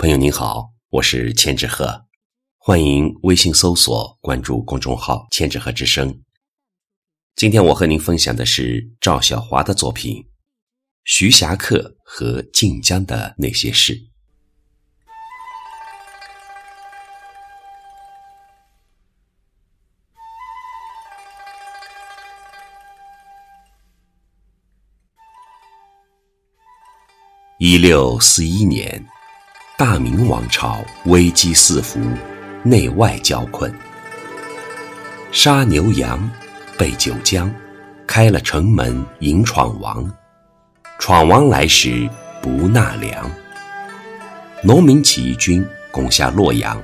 朋友您好，我是千纸鹤，欢迎微信搜索关注公众号“千纸鹤之声”。今天我和您分享的是赵小华的作品《徐霞客和晋江的那些事》。一六四一年。大明王朝危机四伏，内外交困。杀牛羊，备九江，开了城门迎闯王。闯王来时不纳粮。农民起义军攻下洛阳，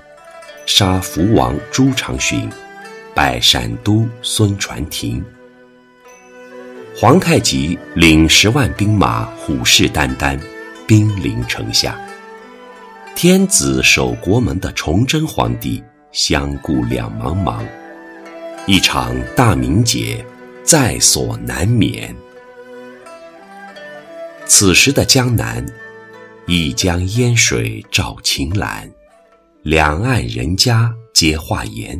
杀福王朱常洵，拜陕都孙传庭。皇太极领十万兵马，虎视眈眈，兵临城下。天子守国门的崇祯皇帝相顾两茫茫，一场大明劫在所难免。此时的江南，一江烟水照晴岚，两岸人家皆画颜，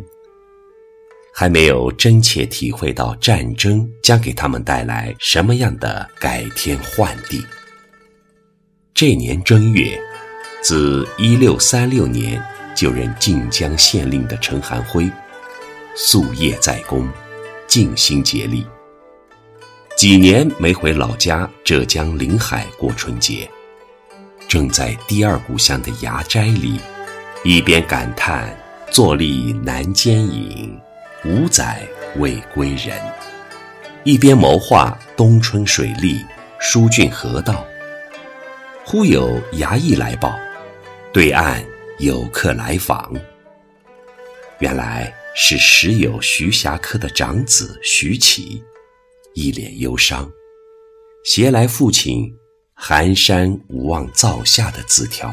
还没有真切体会到战争将给他们带来什么样的改天换地。这年正月。自一六三六年就任晋江县令的陈寒辉，夙夜在宫，尽心竭力。几年没回老家浙江临海过春节，正在第二故乡的牙斋里，一边感叹“坐立难兼影，五载未归人”，一边谋划冬春水利、疏浚河道。忽有衙役来报。对岸有客来访，原来是时有徐霞客的长子徐启，一脸忧伤，携来父亲寒山无望灶下的字条。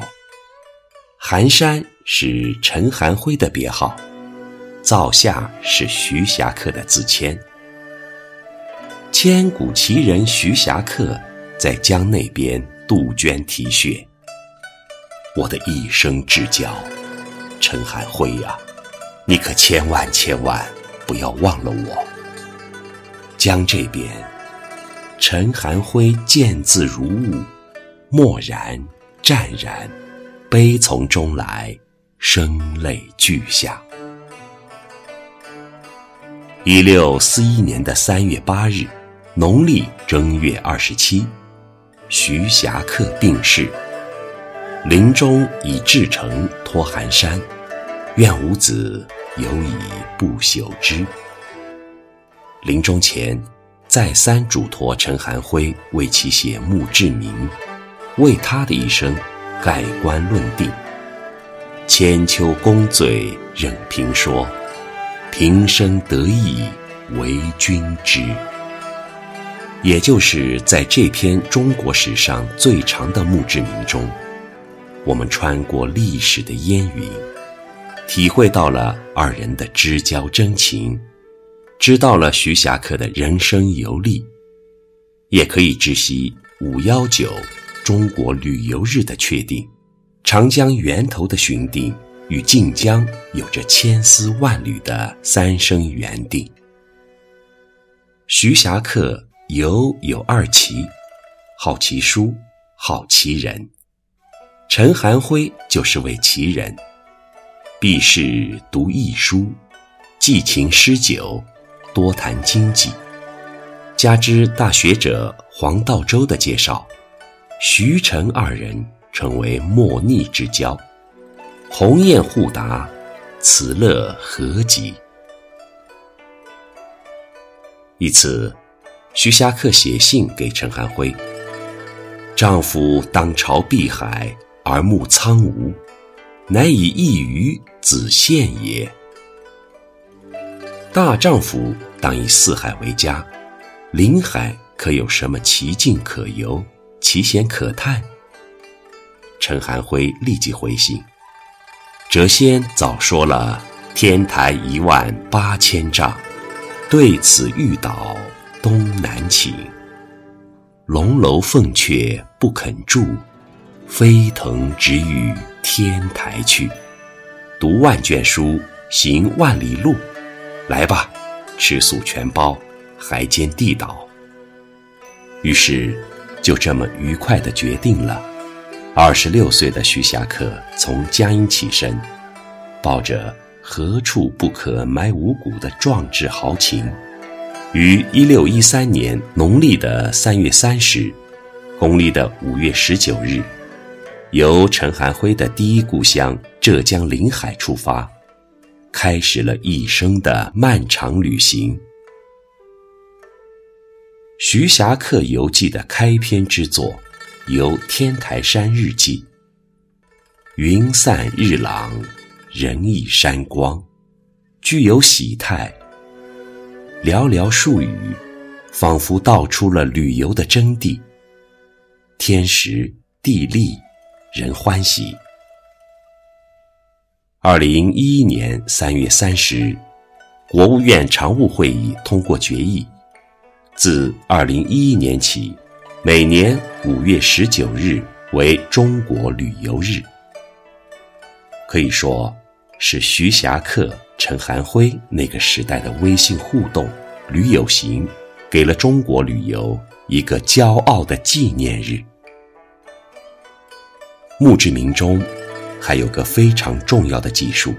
寒山是陈寒辉的别号，灶下是徐霞客的自签。千古奇人徐霞客在江那边杜鹃啼血。我的一生至交，陈寒辉呀，你可千万千万不要忘了我。江这边，陈寒辉见字如晤，默然湛然，悲从中来，声泪俱下。一六四一年的三月八日，农历正月二十七，徐霞客病逝。临终以至诚托寒山，愿吾子有以不朽之。临终前，再三嘱托陈寒辉为其写墓志铭，为他的一生盖棺论定。千秋功罪任评说，平生得意为君知。也就是在这篇中国史上最长的墓志铭中。我们穿过历史的烟云，体会到了二人的知交真情，知道了徐霞客的人生游历，也可以知悉五幺九中国旅游日的确定，长江源头的寻定与晋江有着千丝万缕的三生缘定。徐霞客游有二奇，好奇书，好奇人。陈寒辉就是位奇人，避世读易书，寄情诗酒，多谈经济。加之大学者黄道周的介绍，徐陈二人成为莫逆之交，鸿雁互答，此乐何极？一次，徐霞客写信给陈寒辉：“丈夫当朝碧海。”而目苍梧，乃以一鱼子献也。大丈夫当以四海为家，临海可有什么奇境可游、奇险可探？陈寒辉立即回信：谪仙早说了“天台一万八千丈，对此欲倒东南倾。龙楼凤阙不肯住。飞腾直欲天台去，读万卷书，行万里路。来吧，吃素全包，还兼地道。于是，就这么愉快地决定了。二十六岁的徐霞客从江阴起身，抱着“何处不可埋五谷”的壮志豪情，于一六一三年农历的三月三十，公历的五月十九日，由陈寒辉的第一故乡浙江临海出发，开始了一生的漫长旅行。徐霞客游记的开篇之作，由天台山日记。云散日朗，人忆山光，具有喜态。寥寥数语，仿佛道出了旅游的真谛。天时地利，人欢喜。二零一一年三月三十日，国务院常务会议通过决议。自二零一一年起，每年五月十九日为中国旅游日。可以说，是徐霞客、陈寒辉那个时代的微信互动、旅游行，给了中国旅游一个骄傲的纪念日。墓志铭中还有个非常重要的记述：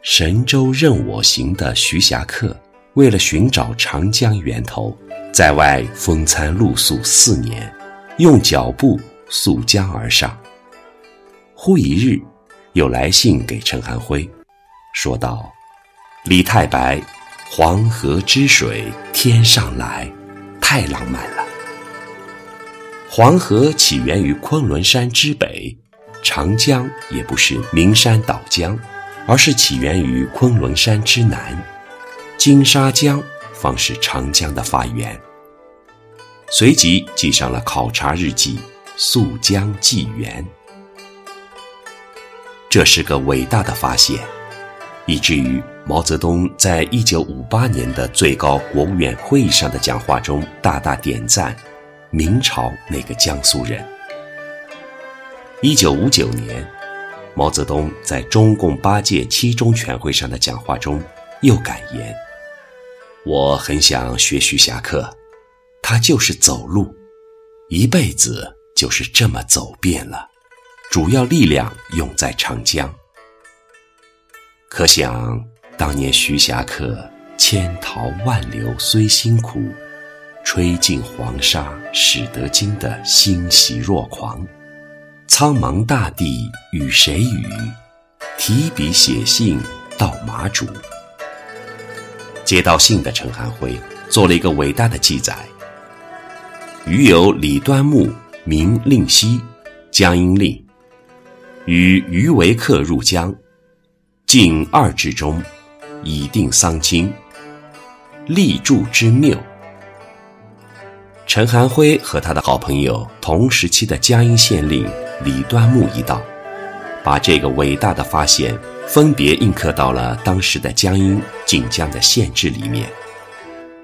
神州任我行的徐霞客。为了寻找长江源头，在外风餐露宿四年，用脚步溯江而上。忽一日，有来信给陈寒辉，说道：“李太白，黄河之水天上来，太浪漫了。黄河起源于昆仑山之北，长江也不是名山岛江，而是起源于昆仑山之南。”金沙江方是长江的发源。随即记上了考察日记《溯江纪元》。这是个伟大的发现，以至于毛泽东在一九五八年的最高国务院会议上的讲话中大大点赞明朝那个江苏人。一九五九年，毛泽东在中共八届七中全会上的讲话中又感言。我很想学徐霞客，他就是走路，一辈子就是这么走遍了，主要力量用在长江。可想当年徐霞客千淘万流虽辛苦，吹尽黄沙始得金的欣喜若狂。苍茫大地与谁语？提笔写信到马祖。接到信的陈寒辉做了一个伟大的记载：余有李端木名令西，江阴令，与余为客入江，近二至中，以定丧亲，立柱之谬。陈寒辉和他的好朋友同时期的江阴县令李端木一道，把这个伟大的发现。分别印刻到了当时的江阴、晋江的县志里面，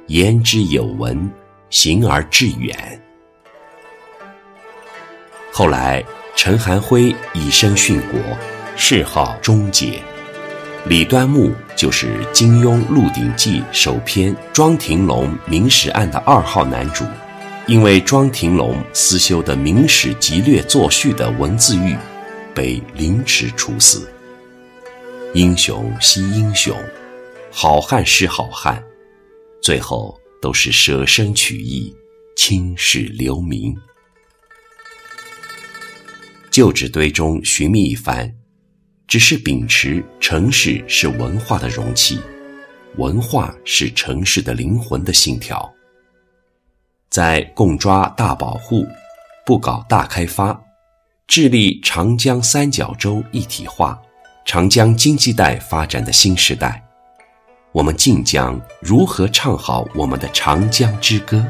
言之有文，行而致远。后来，陈寒辉以身殉国，谥号忠节。李端木就是金庸《鹿鼎记》首篇庄廷龙明史案的二号男主，因为庄廷龙私修的《明史集略作序》的文字狱，被凌迟处死。英雄惜英雄，好汉识好汉，最后都是舍身取义，青史留名。旧址堆中寻觅一番，只是秉持城市是文化的容器，文化是城市的灵魂的信条。在共抓大保护，不搞大开发，致力长江三角洲一体化。长江经济带发展的新时代，我们晋江如何唱好我们的长江之歌？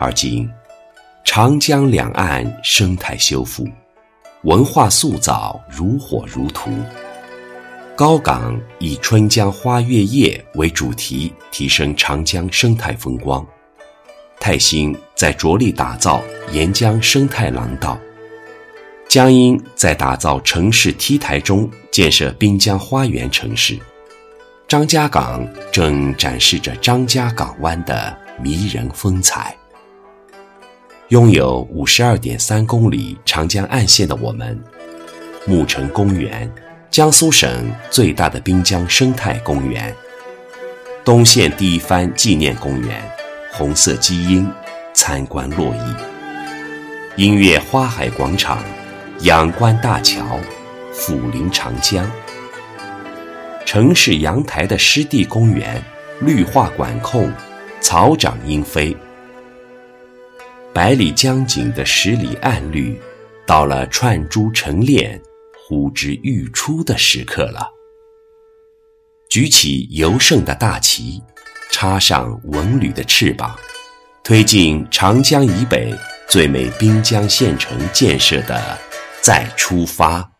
而今，长江两岸生态修复，文化塑造如火如荼。高岗以“春江花月夜”为主题，提升长江生态风光；泰兴在着力打造沿江生态廊道。江阴在打造城市 T 台中建设滨江花园城市，张家港正展示着张家港湾的迷人风采。拥有五十二点三公里长江岸线的我们，牧城公园，江苏省最大的滨江生态公园，东线第一番纪念公园，红色基因，参观落邑，音乐花海广场，仰观大桥，俯临长江，城市阳台的湿地公园，绿化管控，草长莺飞。百里江景的十里暗绿，到了串珠成链、呼之欲出的时刻了。举起尤盛的大旗，插上文旅的翅膀，推进长江以北最美滨江县城建设的再出发。